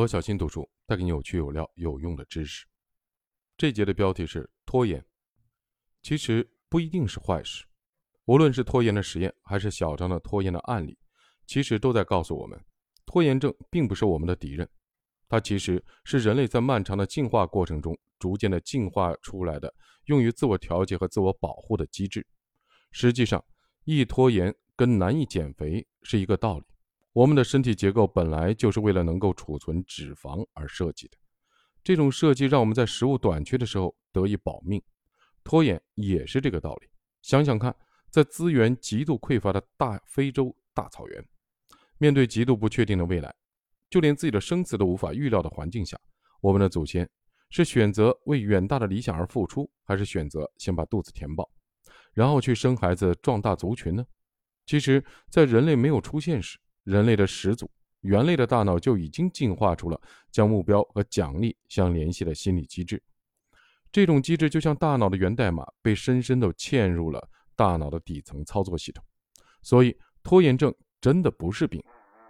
罗小新读书带给你有趣、有料、有用的知识。这节的标题是拖延，其实不一定是坏事。无论是拖延的实验，还是小张的拖延的案例，其实都在告诉我们，拖延症并不是我们的敌人，它其实是人类在漫长的进化过程中逐渐的进化出来的，用于自我调节和自我保护的机制。实际上，易拖延跟难以减肥是一个道理。我们的身体结构本来就是为了能够储存脂肪而设计的，这种设计让我们在食物短缺的时候得以保命。拖延也是这个道理。想想看，在资源极度匮乏的大非洲大草原，面对极度不确定的未来，就连自己的生死都无法预料的环境下，我们的祖先是选择为远大的理想而付出，还是选择先把肚子填饱，然后去生孩子壮大族群呢？其实，在人类没有出现时，人类的始祖猿类的大脑就已经进化出了将目标和奖励相联系的心理机制，这种机制就像大脑的源代码被深深地嵌入了大脑的底层操作系统。所以，拖延症真的不是病，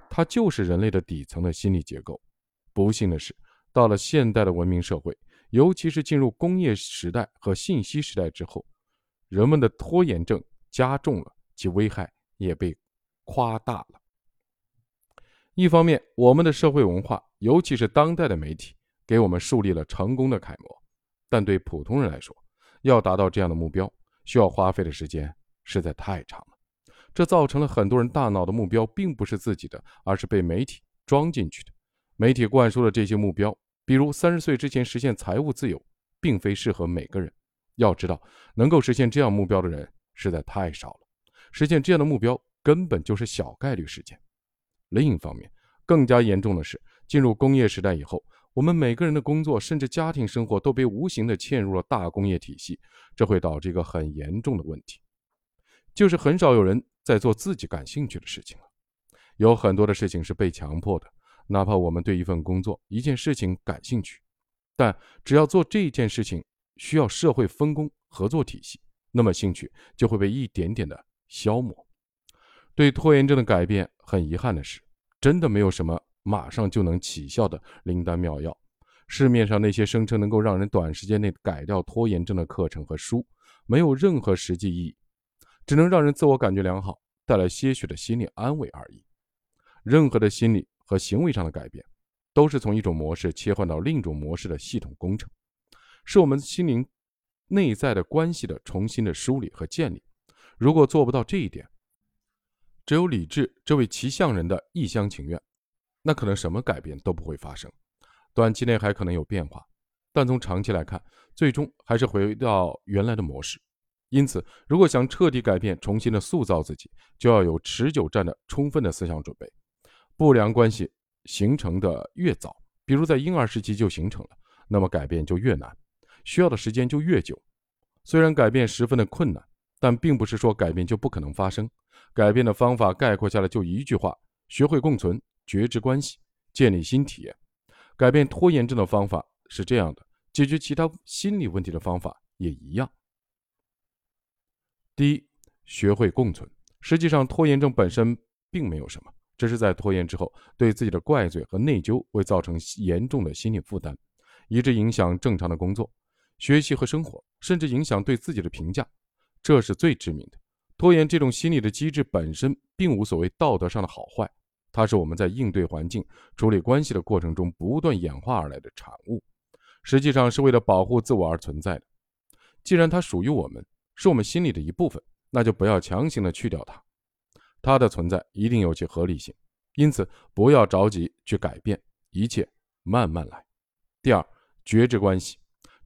它就是人类的底层的心理结构。不幸的是，到了现代的文明社会，尤其是进入工业时代和信息时代之后，人们的拖延症加重了，其危害也被夸大了。一方面，我们的社会文化，尤其是当代的媒体，给我们树立了成功的楷模。但对普通人来说，要达到这样的目标，需要花费的时间实在太长了。这造成了很多人大脑的目标并不是自己的，而是被媒体装进去的。媒体灌输了这些目标，比如三十岁之前实现财务自由，并非适合每个人。要知道，能够实现这样目标的人实在太少了。实现这样的目标，根本就是小概率事件。另一方面，更加严重的是，进入工业时代以后，我们每个人的工作甚至家庭生活都被无形的嵌入了大工业体系，这会导致一个很严重的问题，就是很少有人在做自己感兴趣的事情了。有很多的事情是被强迫的，哪怕我们对一份工作、一件事情感兴趣，但只要做这件事情需要社会分工合作体系，那么兴趣就会被一点点的消磨。对拖延症的改变，很遗憾的是，真的没有什么马上就能起效的灵丹妙药。市面上那些声称能够让人短时间内改掉拖延症的课程和书，没有任何实际意义，只能让人自我感觉良好，带来些许的心理安慰而已。任何的心理和行为上的改变，都是从一种模式切换到另一种模式的系统工程，是我们心灵内在的关系的重新的梳理和建立。如果做不到这一点，只有理智这位骑象人的一厢情愿，那可能什么改变都不会发生，短期内还可能有变化，但从长期来看，最终还是回到原来的模式。因此，如果想彻底改变、重新的塑造自己，就要有持久战的充分的思想准备。不良关系形成的越早，比如在婴儿时期就形成了，那么改变就越难，需要的时间就越久。虽然改变十分的困难，但并不是说改变就不可能发生。改变的方法概括下来就一句话：学会共存，觉知关系，建立新体验。改变拖延症的方法是这样的，解决其他心理问题的方法也一样。第一，学会共存。实际上，拖延症本身并没有什么，只是在拖延之后，对自己的怪罪和内疚会造成严重的心理负担，以致影响正常的工作、学习和生活，甚至影响对自己的评价，这是最致命的。拖延这种心理的机制本身并无所谓道德上的好坏，它是我们在应对环境、处理关系的过程中不断演化而来的产物，实际上是为了保护自我而存在的。既然它属于我们，是我们心里的一部分，那就不要强行的去掉它。它的存在一定有其合理性，因此不要着急去改变，一切慢慢来。第二，觉知关系，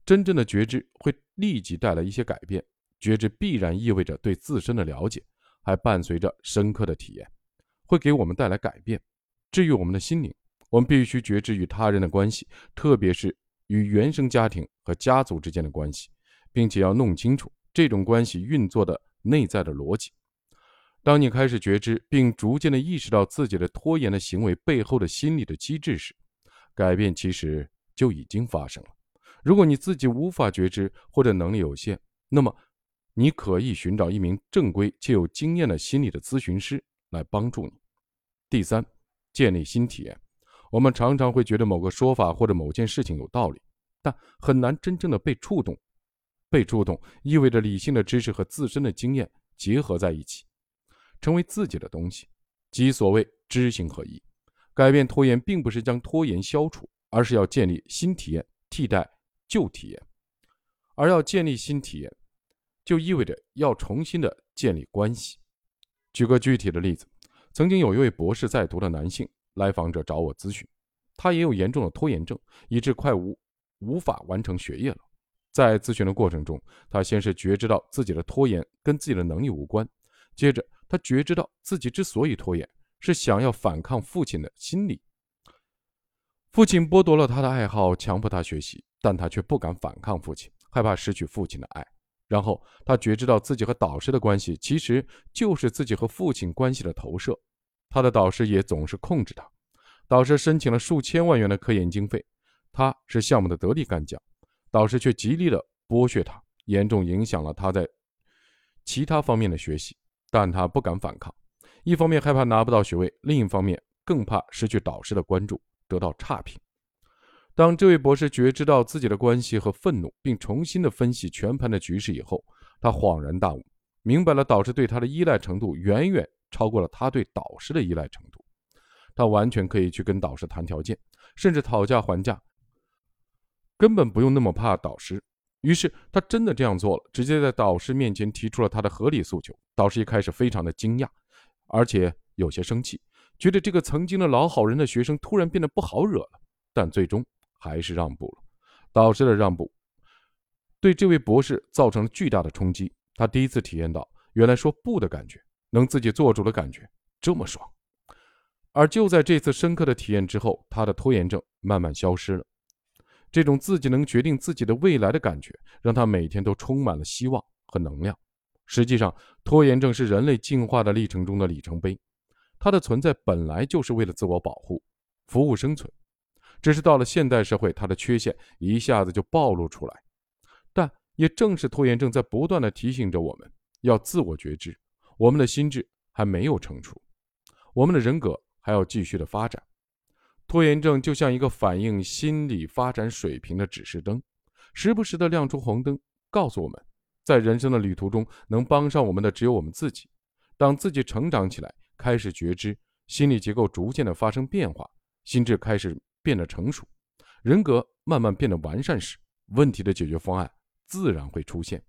真正的觉知会立即带来一些改变。觉知必然意味着对自身的了解，还伴随着深刻的体验，会给我们带来改变。至于我们的心灵，我们必须觉知与他人的关系，特别是与原生家庭和家族之间的关系，并且要弄清楚这种关系运作的内在的逻辑。当你开始觉知，并逐渐的意识到自己的拖延的行为背后的心理的机制时，改变其实就已经发生了。如果你自己无法觉知或者能力有限，那么。你可以寻找一名正规且有经验的心理的咨询师来帮助你。第三，建立新体验。我们常常会觉得某个说法或者某件事情有道理，但很难真正的被触动。被触动意味着理性的知识和自身的经验结合在一起，成为自己的东西，即所谓知行合一。改变拖延，并不是将拖延消除，而是要建立新体验，替代旧体验。而要建立新体验，就意味着要重新的建立关系。举个具体的例子，曾经有一位博士在读的男性来访者找我咨询，他也有严重的拖延症，以致快无无法完成学业了。在咨询的过程中，他先是觉知到自己的拖延跟自己的能力无关，接着他觉知到自己之所以拖延。是想要反抗父亲的心理。父亲剥夺了他的爱好，强迫他学习，但他却不敢反抗父亲，害怕失去父亲的爱。然后他觉知到自己和导师的关系其实就是自己和父亲关系的投射。他的导师也总是控制他。导师申请了数千万元的科研经费，他是项目的得力干将，导师却极力的剥削他，严重影响了他在其他方面的学习。但他不敢反抗。一方面害怕拿不到学位，另一方面更怕失去导师的关注，得到差评。当这位博士觉知到自己的关系和愤怒，并重新的分析全盘的局势以后，他恍然大悟，明白了导师对他的依赖程度远远超过了他对导师的依赖程度。他完全可以去跟导师谈条件，甚至讨价还价，根本不用那么怕导师。于是他真的这样做了，直接在导师面前提出了他的合理诉求。导师一开始非常的惊讶。而且有些生气，觉得这个曾经的老好人的学生突然变得不好惹了，但最终还是让步了。导师的让步对这位博士造成了巨大的冲击，他第一次体验到原来说不的感觉，能自己做主的感觉这么爽。而就在这次深刻的体验之后，他的拖延症慢慢消失了。这种自己能决定自己的未来的感觉，让他每天都充满了希望和能量。实际上，拖延症是人类进化的历程中的里程碑。它的存在本来就是为了自我保护、服务生存，只是到了现代社会，它的缺陷一下子就暴露出来。但也正是拖延症在不断的提醒着我们要自我觉知，我们的心智还没有成熟，我们的人格还要继续的发展。拖延症就像一个反映心理发展水平的指示灯，时不时的亮出红灯，告诉我们。在人生的旅途中，能帮上我们的只有我们自己。当自己成长起来，开始觉知，心理结构逐渐的发生变化，心智开始变得成熟，人格慢慢变得完善时，问题的解决方案自然会出现。